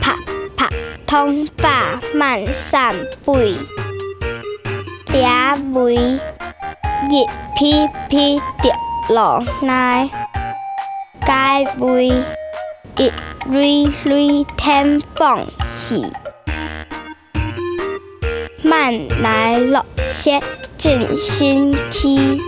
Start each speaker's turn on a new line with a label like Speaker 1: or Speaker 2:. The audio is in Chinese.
Speaker 1: 啪啪，通发慢散背，嗲尾一劈劈跌落来，解尾一捋捋添放起，慢来落些真心期。